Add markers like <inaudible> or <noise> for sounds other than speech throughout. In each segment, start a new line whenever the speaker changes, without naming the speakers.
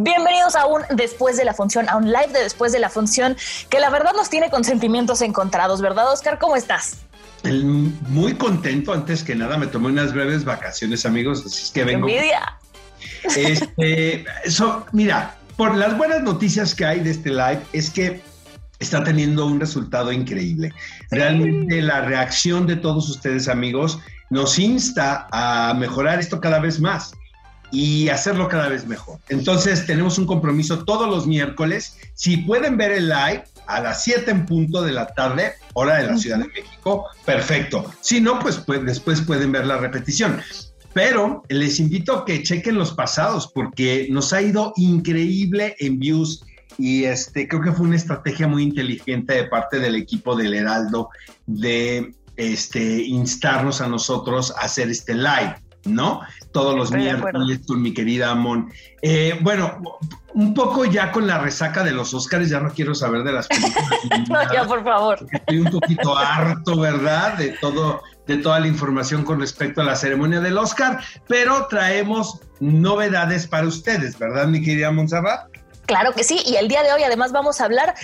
Bienvenidos a un después de la función, a un live de después de la función, que la verdad nos tiene con sentimientos encontrados, ¿verdad, Oscar? ¿Cómo estás?
muy contento, antes que nada, me tomé unas breves vacaciones, amigos, así es que vengo.
Envidia.
Este, mira, por las buenas noticias que hay de este live, es que está teniendo un resultado increíble. Realmente la reacción de todos ustedes, amigos, nos insta a mejorar esto cada vez más y hacerlo cada vez mejor. Entonces tenemos un compromiso todos los miércoles. Si pueden ver el live a las 7 en punto de la tarde, hora de la Ciudad de México, perfecto. Si no, pues, pues después pueden ver la repetición. Pero les invito a que chequen los pasados porque nos ha ido increíble en views y este creo que fue una estrategia muy inteligente de parte del equipo del Heraldo de este instarnos a nosotros a hacer este live. ¿no? Todos los miércoles con mi querida Amon. Eh, bueno, un poco ya con la resaca de los Óscares, ya no quiero saber de las películas. <laughs>
no, ya, por favor.
Estoy un poquito harto, ¿verdad? De todo, de toda la información con respecto a la ceremonia del Oscar, pero traemos novedades para ustedes, ¿verdad, mi querida Montserrat?
Claro que sí, y el día de hoy además vamos a hablar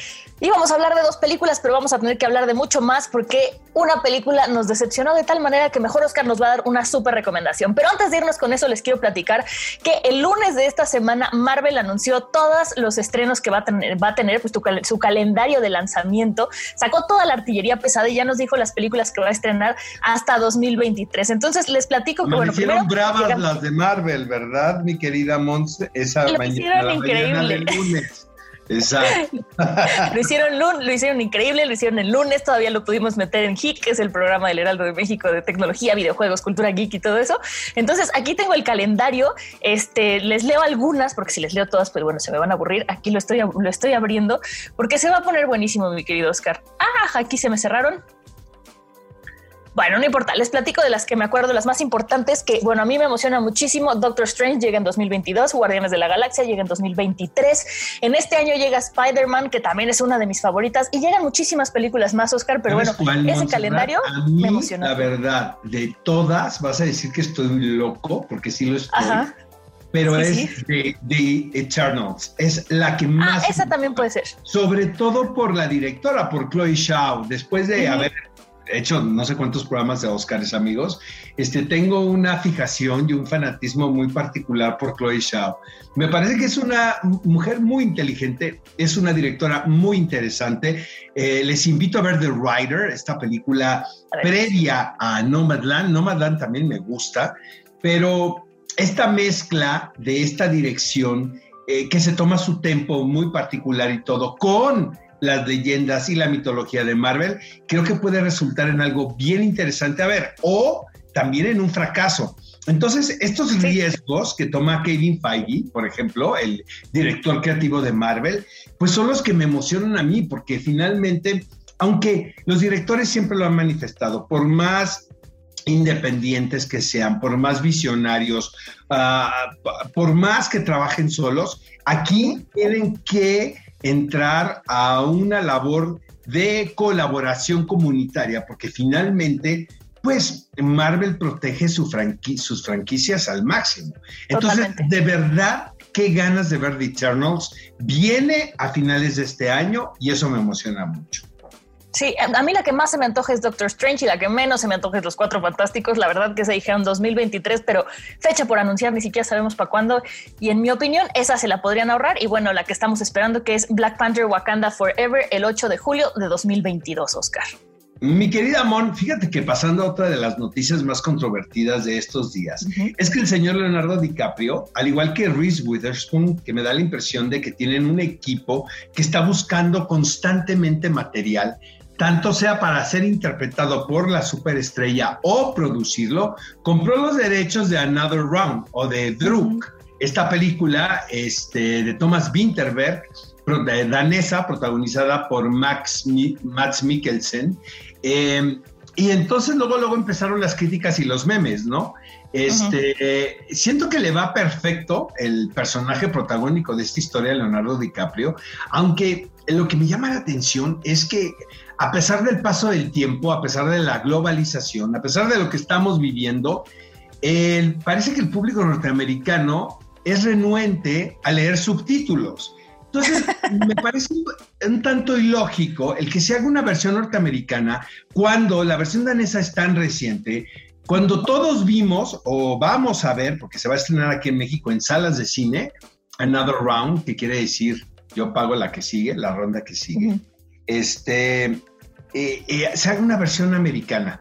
Íbamos a hablar de dos películas, pero vamos a tener que hablar de mucho más porque una película nos decepcionó de tal manera que mejor Oscar nos va a dar una súper recomendación. Pero antes de irnos con eso, les quiero platicar que el lunes de esta semana Marvel anunció todos los estrenos que va a tener, va a tener pues, su calendario de lanzamiento. Sacó toda la artillería pesada y ya nos dijo las películas que va a estrenar hasta 2023. Entonces les platico que
bueno, hicieron bravas las de Marvel, ¿verdad, mi querida Mons? Esa
mañana, la mañana del lunes. <laughs>
Exacto. <laughs>
lo hicieron lo hicieron increíble, lo hicieron el lunes, todavía lo pudimos meter en HIC, que es el programa del Heraldo de México de tecnología, videojuegos, cultura geek y todo eso. Entonces, aquí tengo el calendario. Este, les leo algunas, porque si les leo todas, pues bueno, se me van a aburrir. Aquí lo estoy, lo estoy abriendo, porque se va a poner buenísimo, mi querido Oscar. Ah, aquí se me cerraron. Bueno, no importa, les platico de las que me acuerdo, las más importantes, que bueno, a mí me emociona muchísimo. Doctor Strange llega en 2022, Guardianes de la Galaxia llega en 2023. En este año llega Spider-Man, que también es una de mis favoritas, y llegan muchísimas películas más, Oscar, pero bueno, ese calendario me emociona.
La verdad, de todas, vas a decir que estoy loco, porque sí lo estoy. pero es De, de, Eternals. Es la que ah, más.
Ah, esa también puede ser.
Sobre todo por la directora, por Chloe Shaw. Después de haber he hecho no sé cuántos programas de Oscars, amigos, este, tengo una fijación y un fanatismo muy particular por Chloe Shaw. Me parece que es una mujer muy inteligente, es una directora muy interesante. Eh, les invito a ver The Rider, esta película previa a Nomadland. Nomadland también me gusta, pero esta mezcla de esta dirección eh, que se toma su tiempo muy particular y todo, con las leyendas y la mitología de Marvel, creo que puede resultar en algo bien interesante a ver, o también en un fracaso. Entonces, estos riesgos que toma Kevin Feige, por ejemplo, el director creativo de Marvel, pues son los que me emocionan a mí, porque finalmente, aunque los directores siempre lo han manifestado, por más independientes que sean, por más visionarios, ah, por más que trabajen solos, aquí tienen que entrar a una labor de colaboración comunitaria, porque finalmente, pues Marvel protege sus franquicias al máximo. Entonces, de verdad, qué ganas de ver The Eternals. Viene a finales de este año y eso me emociona mucho.
Sí, a mí la que más se me antoja es Doctor Strange y la que menos se me antoja es Los Cuatro Fantásticos. La verdad que se dijeron 2023, pero fecha por anunciar, ni siquiera sabemos para cuándo. Y en mi opinión, esa se la podrían ahorrar. Y bueno, la que estamos esperando que es Black Panther Wakanda Forever el 8 de julio de 2022, Oscar.
Mi querida Mon, fíjate que pasando a otra de las noticias más controvertidas de estos días, es que el señor Leonardo DiCaprio, al igual que Reese Witherspoon, que me da la impresión de que tienen un equipo que está buscando constantemente material, tanto sea para ser interpretado por la superestrella o producirlo, compró los derechos de Another Round o de Druk, esta película este, de Thomas Winterberg, danesa, protagonizada por Max, Max Mikkelsen. Em, y entonces luego, luego empezaron las críticas y los memes, ¿no? Este, siento que le va perfecto el personaje protagónico de esta historia, Leonardo DiCaprio, aunque lo que me llama la atención es que a pesar del paso del tiempo, a pesar de la globalización, a pesar de lo que estamos viviendo, parece que el público norteamericano es renuente a leer subtítulos. Entonces, <laughs> me parece un tanto ilógico el que se haga una versión norteamericana cuando la versión danesa es tan reciente, cuando todos vimos o vamos a ver, porque se va a estrenar aquí en México en salas de cine, Another Round, que quiere decir yo pago la que sigue, la ronda que sigue, este, eh, eh, se haga una versión americana.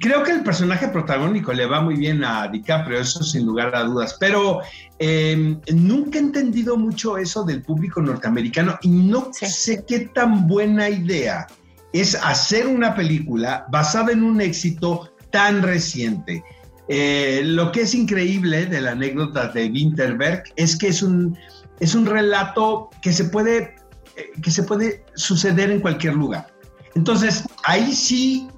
Creo que el personaje protagónico le va muy bien a DiCaprio, eso sin lugar a dudas, pero em, nunca he entendido mucho eso del público norteamericano y no sé qué tan buena idea es hacer una película basada en un éxito tan reciente. Eh, lo que es increíble de la anécdota de Winterberg es que es un, es un relato que se, puede, que se puede suceder en cualquier lugar. Entonces, ahí sí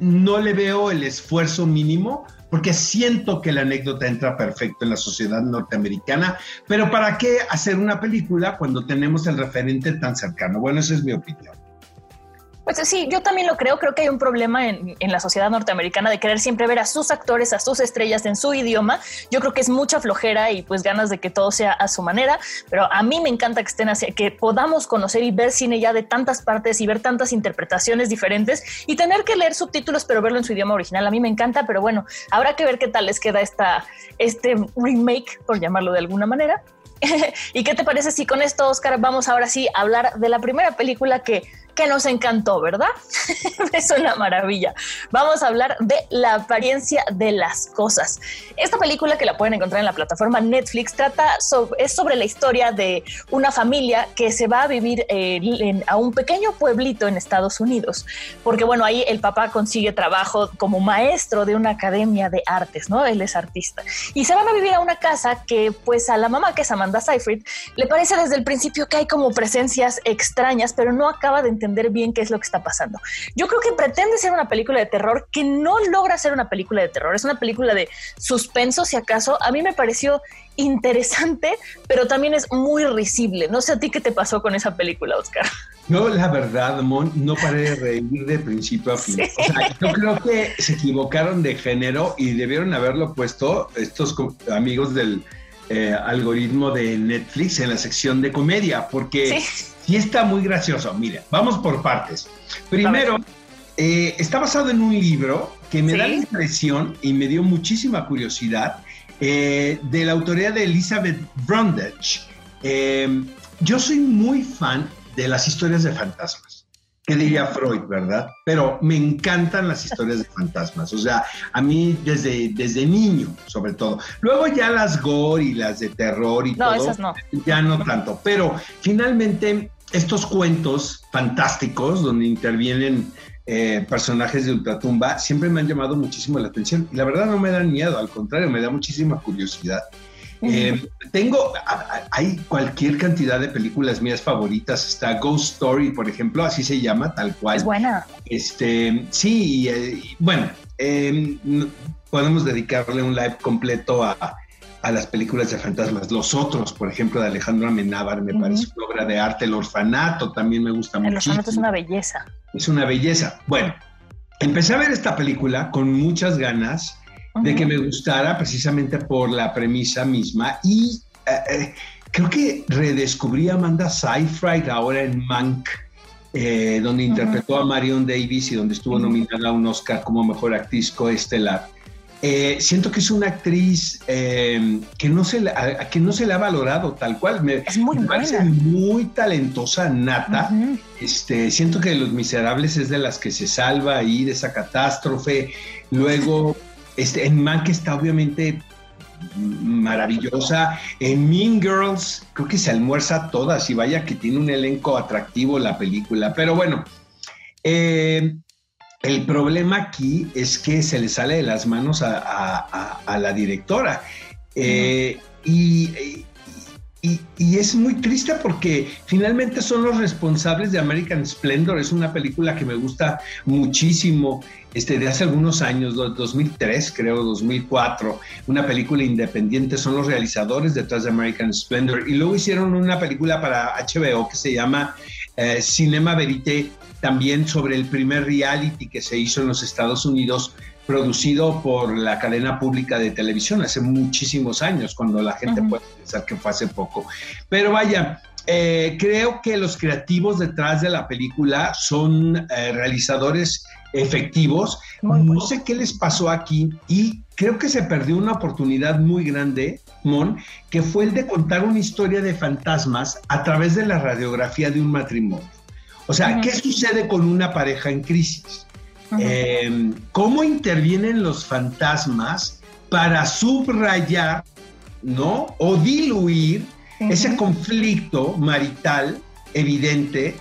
no le veo el esfuerzo mínimo porque siento que la anécdota entra perfecto en la sociedad norteamericana, pero ¿para qué hacer una película cuando tenemos el referente tan cercano? Bueno, esa es mi opinión.
Pues sí, yo también lo creo. Creo que hay un problema en, la sociedad norteamericana de querer siempre ver a sus actores, a sus estrellas en su idioma. Yo creo que es mucha flojera y pues ganas de que todo sea a su manera. Pero a mí me encanta que estén así, que podamos conocer y ver cine ya de tantas partes y ver tantas interpretaciones diferentes y tener que leer subtítulos, pero verlo en su idioma original. A mí me encanta, pero bueno, habrá que ver qué tal les queda esta, este remake, por llamarlo de alguna manera. <laughs> ¿Y qué te parece si con esto, Oscar, vamos ahora sí a hablar de la primera película que que nos encantó, ¿verdad? <laughs> es una maravilla. Vamos a hablar de la apariencia de las cosas. Esta película que la pueden encontrar en la plataforma Netflix trata es sobre la historia de una familia que se va a vivir a un pequeño pueblito en Estados Unidos, porque bueno, ahí el papá consigue trabajo como maestro de una academia de artes, ¿no? Él es artista. Y se van a vivir a una casa que pues a la mamá, que es Amanda Seyfried, le parece desde el principio que hay como presencias extrañas, pero no acaba de entender entender bien qué es lo que está pasando. Yo creo que pretende ser una película de terror que no logra ser una película de terror, es una película de suspenso, si acaso. A mí me pareció interesante, pero también es muy risible. No sé a ti qué te pasó con esa película, Oscar.
No, la verdad, Mon, no paré de reír de principio a fin. O sea, yo creo que se equivocaron de género y debieron haberlo puesto estos amigos del eh, algoritmo de Netflix en la sección de comedia, porque sí, está muy gracioso. Mire, vamos por partes. Primero, eh, está basado en un libro que me da la impresión y me dio muchísima curiosidad eh, de la autoría de Elizabeth Brundage. yo soy muy fan de las historias de fantasmas. ¿Qué diría Freud, verdad? Pero me encantan las historias de <laughs> fantasmas, o sea, a mí desde, desde niño, sobre todo. Luego ya las gore y las de terror y no, todo, esas no. ya no tanto, pero finalmente estos cuentos fantásticos donde intervienen eh, personajes de ultratumba siempre me han llamado muchísimo la atención y la verdad no me dan miedo, al contrario, me da muchísima curiosidad. Eh, tengo, hay cualquier cantidad de películas mías favoritas. Está Ghost Story, por ejemplo, así se llama, tal cual.
Es buena.
Este, sí, eh, bueno, em, podemos dedicarle un live completo a, a, las películas de fantasmas. Los otros, por ejemplo, de Alejandro Amenábar, me parece una obra de arte. El Orfanato también me gusta mucho. El Orfanato
es una belleza.
Es una belleza. Bueno, empecé a ver esta película con muchas ganas de que me gustara precisamente por la premisa misma y eh, eh, creo que redescubrí a Amanda Seyfried ahora en Mank, eh, donde interpretó a Marion Davis y donde estuvo nominada a un Oscar como mejor actriz coestelar. Siento que es una actriz que, no se la, que no se le ha valorado tal cual. Me,
es muy me
parece muy talentosa, nata. este, siento que Los Miserables es de las que se salva ahí de esa catástrofe. Luego <laughs> este, en Mank está obviamente maravillosa. En Mean Girls creo que se almuerza todas y vaya que tiene un elenco atractivo la película. Pero bueno, Eh, el problema aquí es que se le sale de las manos a, la directora. Eh, y, es muy triste porque finalmente son los responsables de American Splendor. Es una película que me gusta muchísimo, este, de hace algunos años, 2003 creo, 2004. Una película independiente, son los realizadores detrás de American Splendor. Y luego hicieron una película para HBO que se llama eh, Cinema Verité, también sobre el primer reality que se hizo en los Estados Unidos producido por la cadena pública de televisión hace muchísimos años, cuando la gente puede pensar que fue hace poco. Pero vaya, eh, creo que los creativos detrás de la película son eh, realizadores efectivos. no sé qué les pasó aquí y creo que se perdió una oportunidad muy grande, Mon, que fue el de contar una historia de fantasmas a través de la radiografía de un matrimonio. O sea, ¿qué sucede con una pareja en crisis? Eh, cómo intervienen los fantasmas para subrayar, ¿no? O diluir ese conflicto marital evidente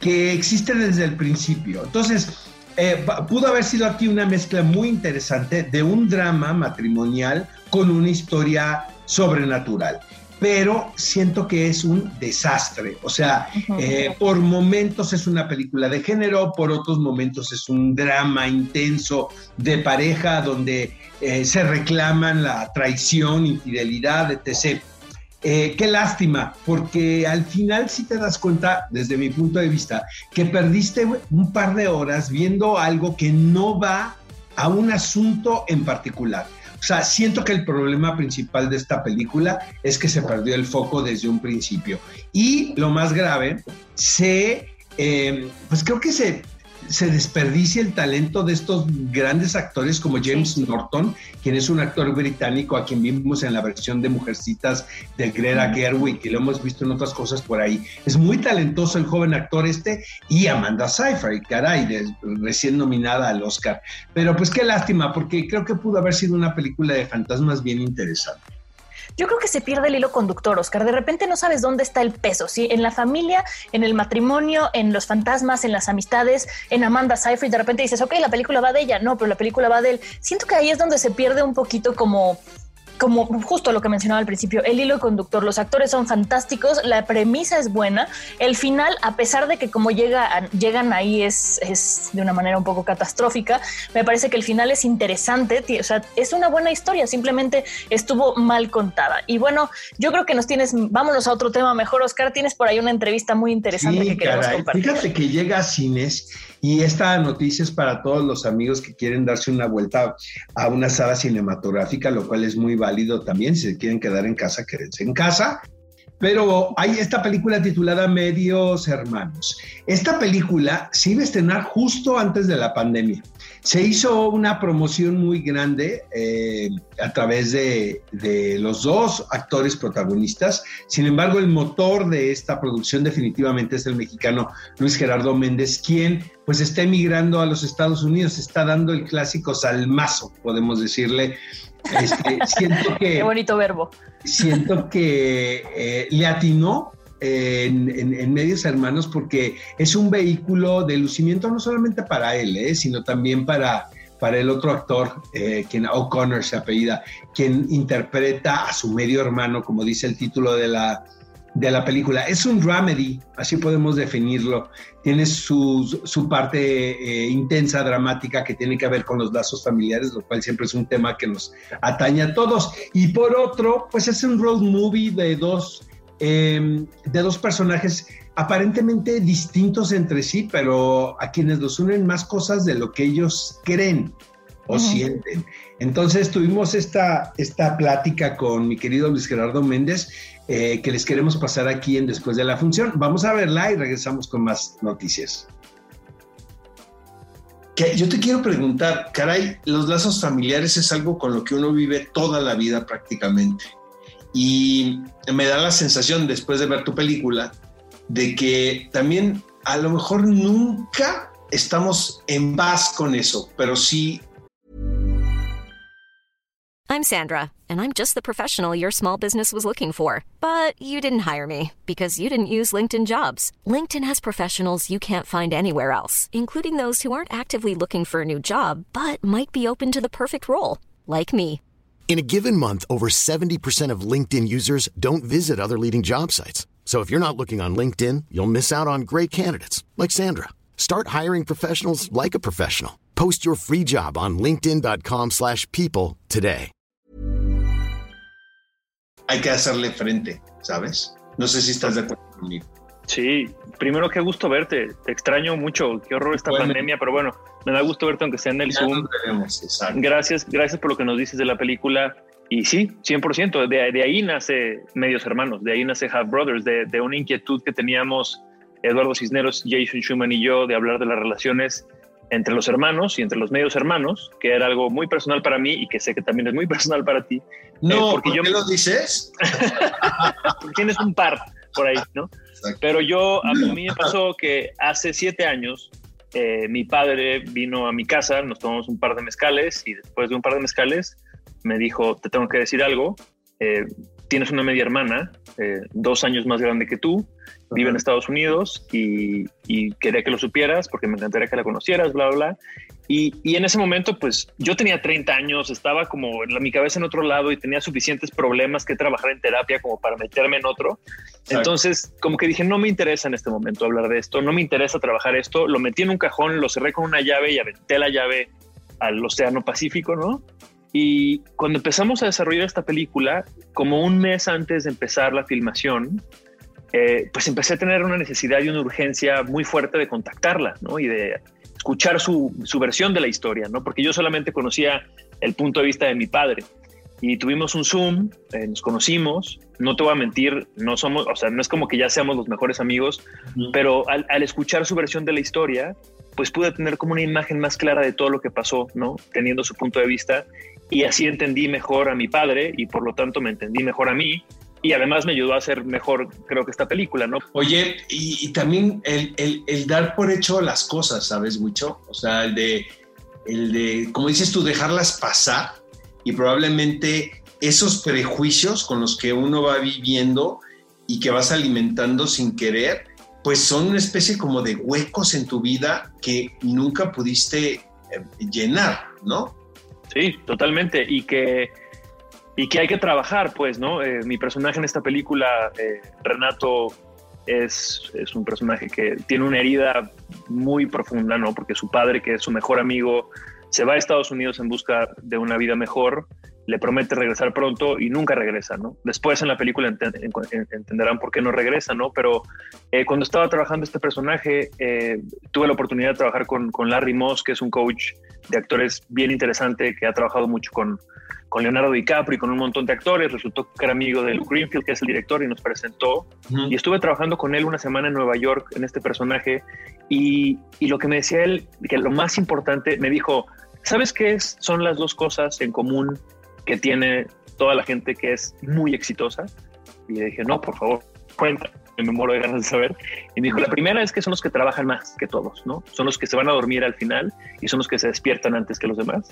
que existe desde el principio. Entonces, eh, pudo haber sido aquí una mezcla muy interesante de un drama matrimonial con una historia sobrenatural pero siento que es un desastre. O sea, eh, por momentos es una película de género, por otros momentos es un drama intenso de pareja donde eh, se reclaman la traición, infidelidad, etc. Eh, qué lástima, porque al final si te das cuenta, desde mi punto de vista, que perdiste un par de horas viendo algo que no va a un asunto en particular. O sea, siento que el problema principal de esta película es que se perdió el foco desde un principio. Y lo más grave, se, eh, pues creo que se se desperdicia el talento de estos grandes actores como James Norton, quien es un actor británico a quien vimos en la versión de Mujercitas de Greta Gerwig, y lo hemos visto en otras cosas por ahí. Es muy talentoso el joven actor este y Amanda Seyfried, caray, recién nominada al Oscar. Pero pues qué lástima, porque creo que pudo haber sido una película de fantasmas bien interesante
yo creo que se pierde el hilo conductor, Oscar. De repente no sabes dónde está el peso, ¿sí? En la familia, en el matrimonio, en los fantasmas, en las amistades, en Amanda Seyfried. De repente dices, ok, la película va de ella. No, pero la película va de él. Siento que ahí es donde se pierde un poquito como como justo lo que mencionaba al principio, el hilo conductor, los actores son fantásticos, la premisa es buena, el final, a pesar de que como llega, llegan ahí es, es de una manera un poco catastrófica, me parece que el final es interesante, o sea, es una buena historia, simplemente estuvo mal contada. Y bueno, yo creo que nos tienes, vámonos a otro tema mejor, Oscar, tienes por ahí una entrevista muy interesante que queremos compartir.
Fíjate que llega a cines y esta noticia es para todos los amigos que quieren darse una vuelta a una sala cinematográfica, lo cual es muy válido también. Si se quieren quedar en casa, quédense en casa. Pero hay esta película titulada Medios Hermanos. Esta película se iba a estrenar justo antes de la pandemia. Se hizo una promoción muy grande eh, a través de, de, los dos actores protagonistas. Sin embargo, el motor de esta producción definitivamente es el mexicano Luis Gerardo Méndez, quien pues está emigrando a los Estados Unidos, está dando el clásico salmazo, podemos decirle. Este, siento <laughs> que...
Qué bonito verbo.
Siento que eh, le atinó en, Medios Hermanos porque es un vehículo de lucimiento no solamente para él, eh, sino también para, para el otro actor, eh, O'Connor se apellida, quien interpreta a su medio hermano, como dice el título de la, de la película. Es un dramedy, así podemos definirlo. Tiene su, su parte eh, intensa, dramática, que tiene que ver con los lazos familiares, lo cual siempre es un tema que nos atañe a todos. Y por otro, pues es un road movie de dos, em, de dos personajes aparentemente distintos entre sí, pero a quienes los unen más cosas de lo que ellos creen o sienten. Entonces tuvimos esta, esta plática con mi querido Luis Gerardo Méndez eh, que les queremos pasar aquí en Después de la Función. Vamos a verla y regresamos con más noticias. Que yo te quiero preguntar, caray, los lazos familiares es algo con lo que uno vive toda la vida prácticamente. Y me da la sensación, después de ver tu película, de que también a lo mejor nunca estamos en paz con eso, pero sí
I'm Sandra, and I'm just the professional your small business was looking for. But you didn't hire me because you didn't use LinkedIn jobs. LinkedIn has professionals you can't find anywhere else, including those who aren't actively looking for a new job but might be open to the perfect role, like me.
In a given month, over 70% of LinkedIn users don't visit other leading job sites. So if you're not looking on LinkedIn, you'll miss out on great candidates like Sandra. Start hiring professionals like a professional. Post your free job on linkedin.com/people today.
Hay que hacerle frente, ¿sabes? No sé si estás de acuerdo conmigo.
Sí, primero qué gusto verte. Te extraño mucho. Qué horror esta
Bueno.
pandemia, pero bueno, me da gusto verte aunque sea en el
Ya
Zoom.
nos veremos, exacto.
Gracias, gracias por lo que nos dices de la película. Y sí, 100%, de, de ahí nace Medios Hermanos, de ahí nace Half Brothers, de, de una inquietud que teníamos Eduardo Cisneros, Jason Schumann y yo de hablar de las relaciones entre los hermanos y entre los medios hermanos, que era algo muy personal para mí y que sé que también es muy <laughs> personal para ti.
No,
Eh, porque
¿por
yo
qué
me-
lo dices?
Porque <laughs> tienes un par por ahí, ¿no?
Exacto.
Pero yo, a mí me pasó que hace siete años eh, mi padre vino a mi casa, nos tomamos un par de mezcales y después de un par de mezcales me dijo, te tengo que decir algo, eh, tienes una media hermana, eh, dos años más grande que tú, vive en Estados Unidos y, y quería que lo supieras porque me encantaría que la conocieras, bla, bla. Y, y en ese momento, pues yo tenía 30 años, estaba como en la- mi cabeza en otro lado y tenía suficientes problemas que trabajar en terapia como para meterme en otro. Entonces, como que dije, no me interesa en este momento hablar de esto, no me interesa trabajar esto. Lo metí en un cajón, lo cerré con una llave y aventé la llave al Océano Pacífico, ¿no? Y cuando empezamos a desarrollar esta película, como un mes antes de empezar la filmación, eh, pues empecé a tener una necesidad y una urgencia muy fuerte de contactarla, ¿no? Y de escuchar su, su versión de la historia, ¿no? Porque yo solamente conocía el punto de vista de mi padre. Y tuvimos un Zoom, eh, nos conocimos, no te voy a mentir, no somos, o sea, no es como que ya seamos los mejores amigos, pero al, al escuchar su versión de la historia, pues pude tener como una imagen más clara de todo lo que pasó, ¿no? Teniendo su punto de vista. Y así entendí mejor a mi padre y por lo tanto me entendí mejor a mí. Y además me ayudó a hacer mejor, creo que esta película, ¿no?
Oye, y, y también el, el- el dar por hecho las cosas, ¿sabes, mucho? O sea, el de, el de, como dices tú, dejarlas pasar y probablemente esos prejuicios con los que uno va viviendo y que vas alimentando sin querer, pues son una especie como de huecos en tu vida que nunca pudiste eh, llenar, ¿no?
Sí, totalmente. Y que, y que hay que trabajar, pues, ¿no? Eh, mi personaje en esta película, eh, Renato, es, es un personaje que tiene una herida muy profunda, ¿no? Porque su padre, que es su mejor amigo, se va a Estados Unidos en busca de una vida mejor, le promete regresar pronto y nunca regresa, ¿no? Después en la película enten- en- entenderán por qué no regresa, ¿no? Pero eh, cuando estaba trabajando este personaje, tuve la oportunidad de trabajar con, con Larry Moss, que es un coach de actores bien interesante, que ha trabajado mucho con, con Leonardo DiCaprio y con un montón de actores. Resultó que era amigo de Luke Greenfield, que es el director, y nos presentó. Y estuve trabajando con él una semana en Nueva York en este personaje. Y, y lo que me decía él, que lo más importante, me dijo, ¿sabes qué es? Son las dos cosas en común que tiene toda la gente que es muy exitosa. Y le dije, no, por favor, cuenta. Me muero de ganas de saber. Y me dijo, la primera es que son los que trabajan más que todos, ¿no? Son los que se van a dormir al final y son los que se despiertan antes que los demás.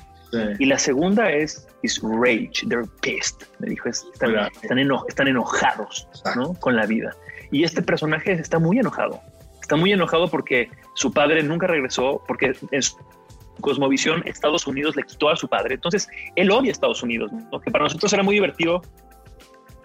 Y la segunda es is rage, they're pissed. Me dijo, es- están, están, eno- están enojados ¿no? con la vida. Y este personaje está muy enojado. Está muy enojado porque su padre nunca regresó, porque en su cosmovisión Estados Unidos le quitó a su padre. Entonces, él odia a Estados Unidos, ¿no? que para nosotros era muy divertido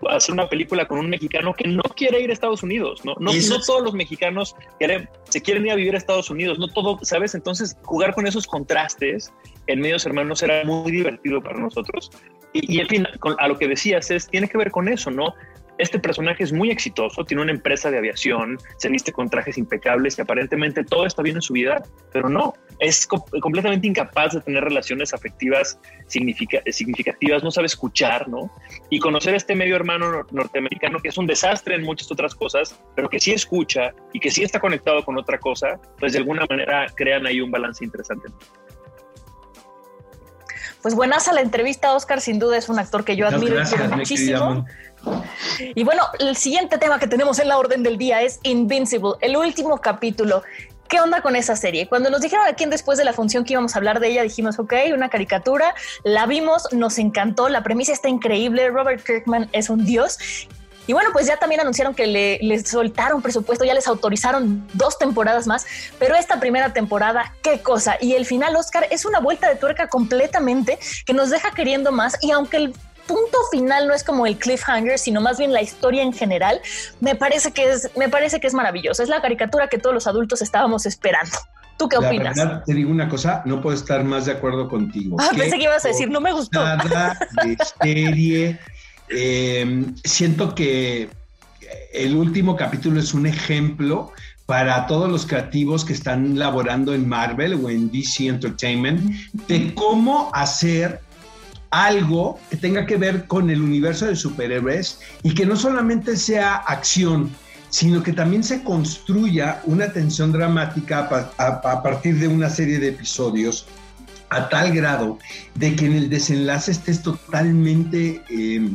hacer una película con un mexicano que no quiere ir a Estados Unidos, ¿no? No, no todos los mexicanos quieren, se quieren ir a vivir a Estados Unidos, no todo, ¿sabes? Entonces, jugar con esos contrastes en medios hermanos era muy divertido para nosotros. Y, y en fin, con- a lo que decías es, tiene que ver con eso, ¿no? Este personaje es muy exitoso, tiene una empresa de aviación, se viste con trajes impecables y aparentemente todo está bien en su vida, pero no, es co- completamente incapaz de tener relaciones afectivas significa- significativas, no sabe escuchar, ¿no? Y conocer a este medio hermano nor- norteamericano que es un desastre en muchas otras cosas, pero que sí escucha y que sí está conectado con otra cosa, pues de alguna manera crean ahí un balance interesante.
Pues buenas a la entrevista, Oscar, sin duda es un actor que yo admiro
gracias,
muchísimo. Y bueno, el siguiente tema que tenemos en la orden del día es Invincible, el último capítulo. ¿Qué onda con esa serie? Cuando nos dijeron aquí después de la función que íbamos a hablar de ella, dijimos, ok, una caricatura, la vimos, nos encantó, la premisa está increíble, Robert Kirkman es un dios y bueno, pues ya también anunciaron que le, les soltaron presupuesto, ya les autorizaron dos temporadas más, pero esta primera temporada, qué cosa. Y el final, Oscar, es una vuelta de tuerca completamente que nos deja queriendo más. Y aunque el punto final no es como el cliffhanger, sino más bien la historia en general, me parece que es, me parece que es maravilloso. Es la caricatura que todos los adultos estábamos esperando. ¿Tú qué opinas?
Verdad, te digo una cosa, no puedo estar más de acuerdo contigo.
Ah, pensé que ibas a decir, no me gustó.
Nada de <laughs> serie eh, siento que el último capítulo es un ejemplo para todos los creativos que están laborando en Marvel o en DC Entertainment de cómo hacer algo que tenga que ver con el universo de superhéroes y que no solamente sea acción, sino que también se construya una tensión dramática a, partir de una serie de episodios a tal grado de que en el desenlace estés totalmente eh,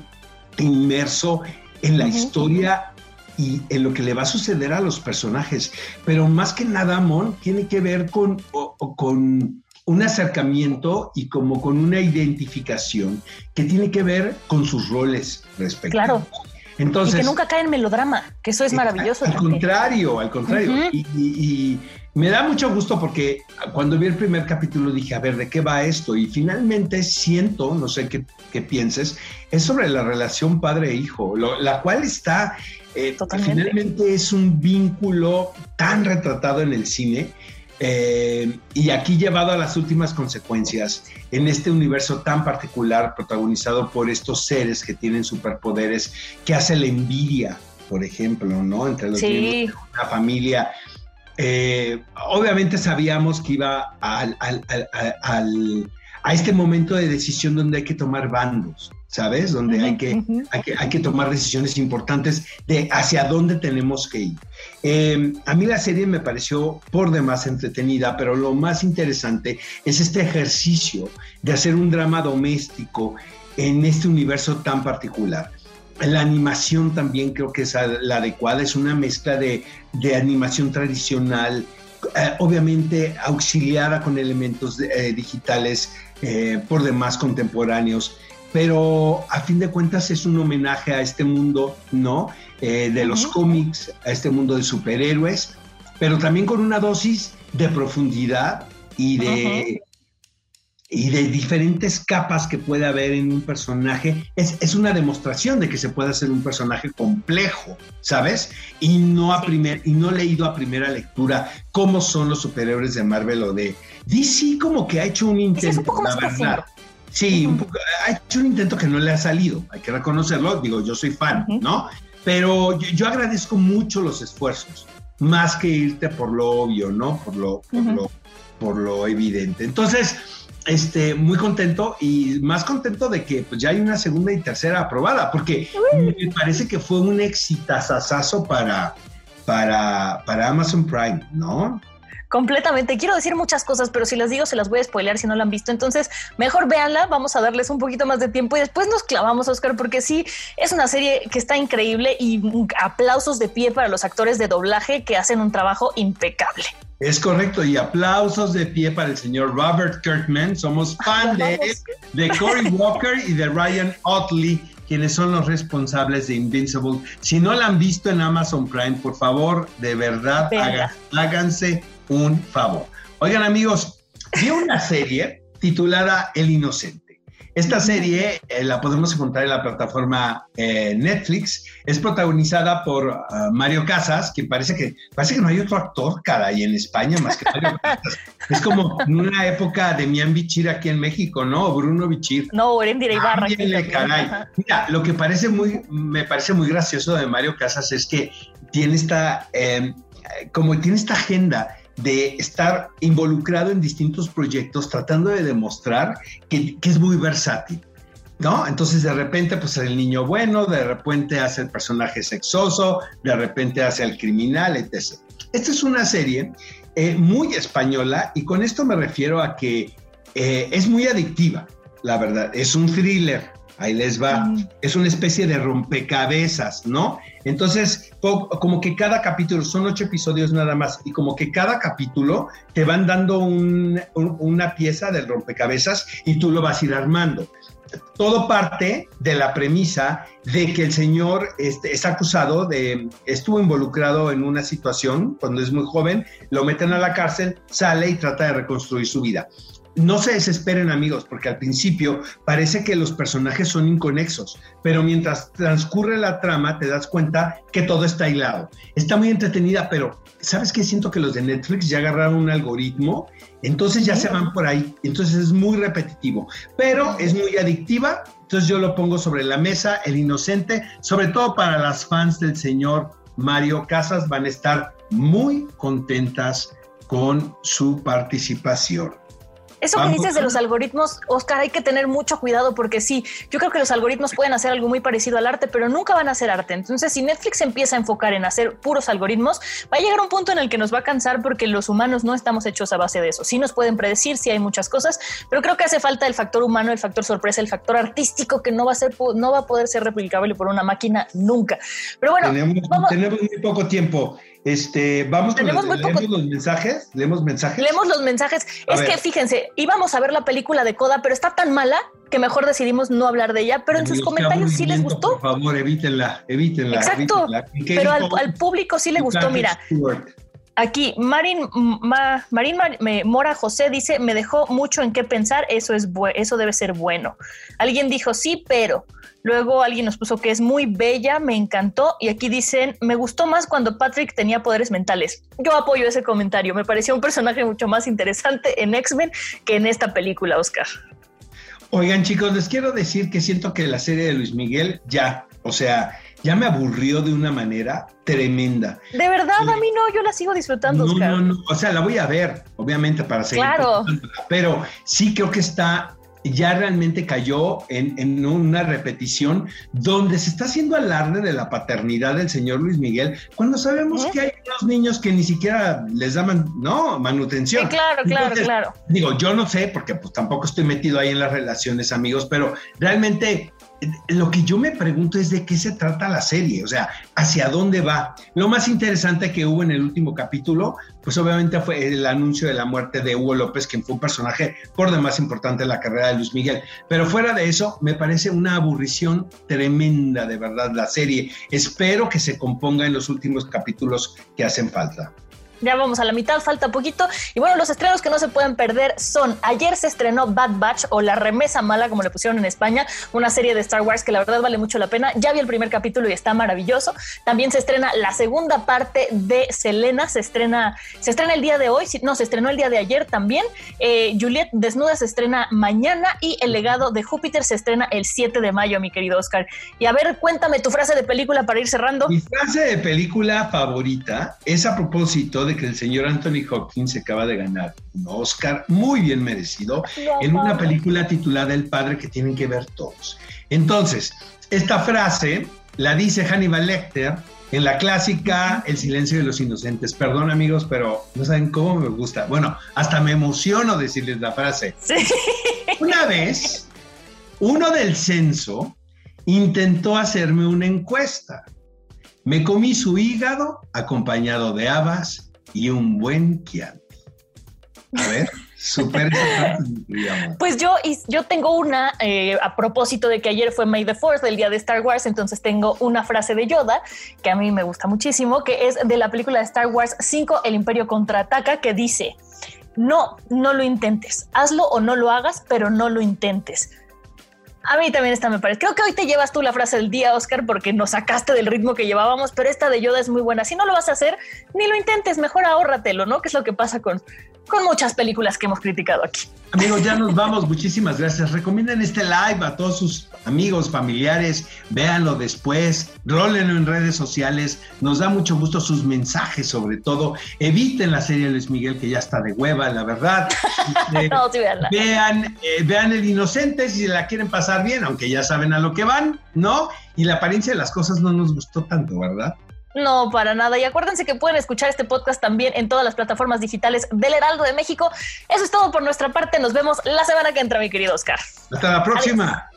inmerso en la historia y en lo que le va a suceder a los personajes. Pero más que nada, Mon, tiene que ver con, con un acercamiento y como con una identificación que tiene que ver con sus roles respectivos.
Claro. Entonces, y que nunca cae en melodrama, que eso es maravilloso.
Al contrario, al contrario. y, me da mucho gusto porque cuando vi el primer capítulo dije, a ver, ¿de qué va esto? Y finalmente siento, no sé qué, pienses, es sobre la relación padre-hijo, la cual está, eh, finalmente es un vínculo tan retratado en el cine eh, y aquí llevado a las últimas consecuencias en este universo tan particular protagonizado por estos seres que tienen superpoderes que hace la envidia, por ejemplo, ¿no? Entre los
sí.
de una familia eh, obviamente sabíamos que iba al, a este momento de decisión donde hay que tomar bandos, ¿sabes? Donde hay, que, hay, que, tomar decisiones importantes de hacia dónde tenemos que ir. Em, a mí la serie me pareció por demás entretenida, pero lo más interesante es este ejercicio de hacer un drama doméstico en este universo tan particular. La animación también creo que es la adecuada, es una mezcla de, animación tradicional, eh, obviamente auxiliada con elementos eh, digitales eh, por demás contemporáneos, pero a fin de cuentas es un homenaje a este mundo, ¿no? de los cómics, a este mundo de superhéroes, pero también con una dosis de profundidad y de, y de diferentes capas que puede haber en un personaje, es, es, una demostración de que se puede hacer un personaje complejo, ¿sabes? Y no, a primer, y no leído a primera lectura cómo son los superhéroes de Marvel o de DC, como que ha hecho un intento,
un poco más la verdad.
Sí, un poco, ha hecho un intento que no le ha salido, hay que reconocerlo, digo, yo soy fan, ¿no? Pero yo, agradezco mucho los esfuerzos, más que irte por lo obvio, ¿no? Por lo, por, lo, por lo evidente. Entonces, este, muy contento y más contento de que pues, ya hay una segunda y tercera aprobada, porque me parece que fue un exitazazazo para, para, para Amazon Prime, ¿no?
Completamente. Quiero decir muchas cosas, pero si las digo se las voy a spoilear si no la han visto. Entonces, mejor véanla, vamos a darles un poquito más de tiempo y después nos clavamos, Oscar, porque sí, es una serie que está increíble y aplausos de pie para los actores de doblaje que hacen un trabajo impecable.
Es correcto, y aplausos de pie para el señor Robert Kirkman. Somos fan de, de Cory <laughs> Walker y de Ryan Otley, quienes son los responsables de Invincible. Si no la han visto en Amazon Prime, por favor, de verdad, háganse un favor. Oigan amigos, vi una serie titulada El Inocente. Esta serie eh, la podemos encontrar en la plataforma eh, Netflix. Es protagonizada por ah, Mario Casas, que parece que parece que no hay otro actor, caray, en España más que Mario Casas. Es como en una época de Mian Bichir aquí en México, ¿no? Bruno Bichir.
No, Erendira Ibarra.
caray. Mira, lo que parece muy, me parece muy gracioso de Mario Casas es que tiene esta, em, como tiene esta agenda de estar involucrado en distintos proyectos tratando de demostrar que, es muy versátil. ¿No? Entonces de repente pues el niño bueno, de repente hace el personaje sexoso, de repente hace el criminal, etc. Esta es una serie eh, muy española y con esto me refiero a que eh, es muy adictiva, la verdad. Es un thriller, Ahí les va. Es una especie de rompecabezas, ¿no? Entonces, como que cada capítulo, son ocho episodios nada más, y como que cada capítulo te van dando una pieza del rompecabezas y tú lo vas a ir armando. Todo parte de la premisa de que el señor este, es acusado de, estuvo involucrado en una situación cuando es muy joven, lo meten a la cárcel, sale y trata de reconstruir su vida no se desesperen amigos, porque al principio parece que los personajes son inconexos, pero mientras transcurre la trama te das cuenta que todo está hilado. Está muy entretenida, pero ¿sabes qué? Siento que los de Netflix ya agarraron un algoritmo, entonces ya se van por ahí, entonces es muy repetitivo, pero es muy adictiva, entonces yo lo pongo sobre la mesa, el inocente, sobre todo para las fans del señor Mario Casas, van a estar muy contentas con su participación.
Eso que dices de los algoritmos, Oscar, hay que tener mucho cuidado porque sí, yo creo que los algoritmos pueden hacer algo muy parecido al arte, pero nunca van a hacer arte. Entonces, si Netflix empieza a enfocar en hacer puros algoritmos, va a llegar un punto en el que nos va a cansar porque los humanos no estamos hechos a base de eso. Sí nos pueden predecir, sí hay muchas cosas, pero creo que hace falta el factor humano, el factor sorpresa, el factor artístico que no va a ser, no va a poder ser replicable por una máquina nunca. Pero bueno,
tenemos muy poco tiempo. Este, vamos con los, los mensajes, leemos mensajes.
Leemos los mensajes. es que fíjense, íbamos a ver la película de Coda, pero está tan mala que mejor decidimos no hablar de ella, pero en sus comentarios sí les gustó.
Por favor, evítenla, evítenla.
Exacto, pero al, público sí le gustó, mira. Aquí, Marín, Marín Mora José dice, me dejó mucho en qué pensar, eso, es eso debe ser bueno. Alguien dijo, sí, pero. Luego alguien nos puso que es muy bella, me encantó. Y aquí dicen, me gustó más cuando Patrick tenía poderes mentales. Yo apoyo ese comentario, me pareció un personaje mucho más interesante en X-Men que en esta película, Oscar.
Oigan chicos, les quiero decir que siento que la serie de Luis Miguel ya, o sea, ya me aburrió de una manera tremenda.
De verdad, a mí no, yo la sigo disfrutando.
No, no, no, o sea, la voy a ver, obviamente, para seguir.
Claro.
Pero sí creo que está ya realmente cayó en, una repetición donde se está haciendo alarde de la paternidad del señor Luis Miguel, cuando sabemos ¿Eh? que hay unos niños que ni siquiera les daban, no, manutención.
claro, claro, claro.
Digo, yo no sé, porque pues tampoco estoy metido ahí en las relaciones, amigos, pero realmente lo que yo me pregunto es de qué se trata la serie, o sea, hacia dónde va. Lo más interesante que hubo en el último capítulo, pues obviamente fue el anuncio de la muerte de Hugo López, quien fue un personaje por demás importante en la carrera de Luis Miguel. Pero fuera de eso, me parece una aburrición tremenda, de verdad, la serie. Espero que se componga en los últimos capítulos que hacen falta.
Ya vamos a la mitad, falta poquito. Y bueno, los estrenos que no se pueden perder son, ayer se estrenó Bad Batch o La Remesa Mala, como le pusieron en España, una serie de Star Wars que la verdad vale mucho la pena. Ya vi el primer capítulo y está maravilloso. También se estrena la segunda parte de Selena, se estrena, se estrena el día de hoy, no, se estrenó el día de ayer también. Eh, Juliet Desnuda se estrena mañana y El legado de Júpiter se estrena el 7 de mayo, mi querido Oscar. Y a ver, cuéntame tu frase de película para ir cerrando.
Mi frase de película favorita es a propósito de que el señor Anthony Hopkins se acaba de ganar un Oscar muy bien merecido en una película titulada El padre que tienen que ver todos. Entonces, esta frase la dice Hannibal Lecter en la clásica El silencio de los inocentes. Perdón amigos, pero no saben cómo me gusta. Bueno, hasta me emociono decirles la frase. Una vez, uno del censo intentó hacerme una encuesta. Me comí su hígado acompañado de habas y un buen Chianti. A ver. Súper
Pues yo, yo tengo una, eh, a propósito de que ayer fue May the Fourth, el día de Star Wars, entonces tengo una frase de Yoda que a mí me gusta muchísimo, que es de la película de Star Wars 5, El Imperio contraataca, que dice, no, no lo intentes, hazlo o no lo hagas, pero no lo intentes. A mí también esta me parece. Creo que hoy te llevas tú la frase del día, Oscar, porque nos sacaste del ritmo que llevábamos, pero esta de Yoda es muy buena. Si no lo vas a hacer, ni lo intentes, mejor ahórratelo, ¿no? Que es lo que pasa con, con muchas películas que hemos criticado aquí.
Amigos, ya nos vamos. <laughs> Muchísimas gracias. Recomienden este live a todos sus amigos, familiares. Véanlo después. Rólenlo en redes sociales. Nos da mucho gusto sus mensajes, sobre todo. Eviten la serie Luis Miguel, que ya está de hueva, la verdad. <laughs>
Este, no, sí,
vean, eh, vean El Inocente si la quieren pasar bien, aunque ya saben a lo que van, ¿no? Y la apariencia de las cosas no nos gustó tanto, ¿verdad?
No, para nada. Y acuérdense que pueden escuchar este podcast también en todas las plataformas digitales del Heraldo de México. Eso es todo por nuestra parte. Nos vemos la semana que entra, mi querido Oscar.
Hasta la próxima.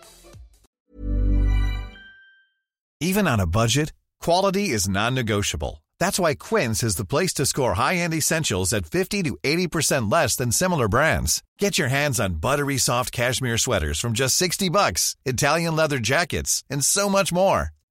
Even on a budget, quality is non-negotiable. That's why Quince is the place to score high-end essentials at 50 to 80% less than similar brands. Get your hands on buttery soft cashmere sweaters from just 60 bucks, Italian leather jackets, and so much more.